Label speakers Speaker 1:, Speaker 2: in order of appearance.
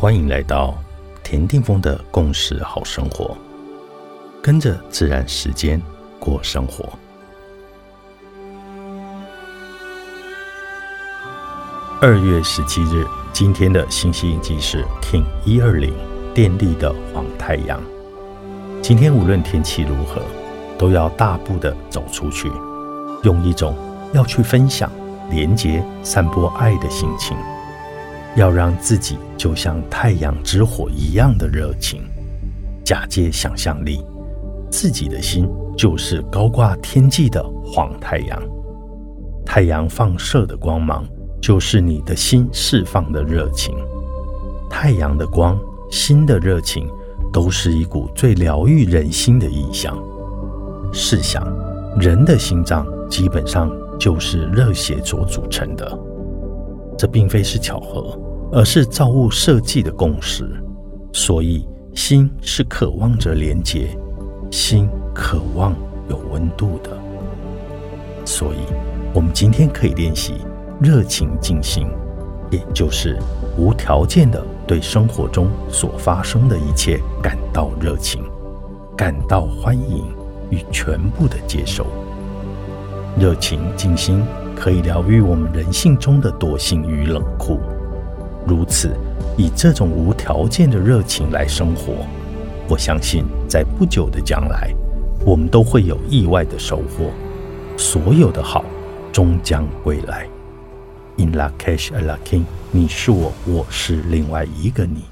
Speaker 1: 欢迎来到田定峰的共识好生活，跟着自然时间过生活。二月十七日，今天的星系印记是 King 一二零电力的黄太阳。今天无论天气如何，都要大步的走出去，用一种要去分享、连接、散播爱的心情。要让自己就像太阳之火一样的热情，假借想象力，自己的心就是高挂天际的黄太阳。太阳放射的光芒，就是你的心释放的热情。太阳的光，心的热情，都是一股最疗愈人心的意象。试想，人的心脏基本上就是热血所组成的。这并非是巧合，而是造物设计的共识。所以，心是渴望着连接，心渴望有温度的。所以，我们今天可以练习热情静心，也就是无条件的对生活中所发生的一切感到热情，感到欢迎与全部的接受。热情静心。可以疗愈我们人性中的惰性与冷酷。如此，以这种无条件的热情来生活，我相信在不久的将来，我们都会有意外的收获。所有的好终将归来。In la cash a la king，你是我，我是另外一个你。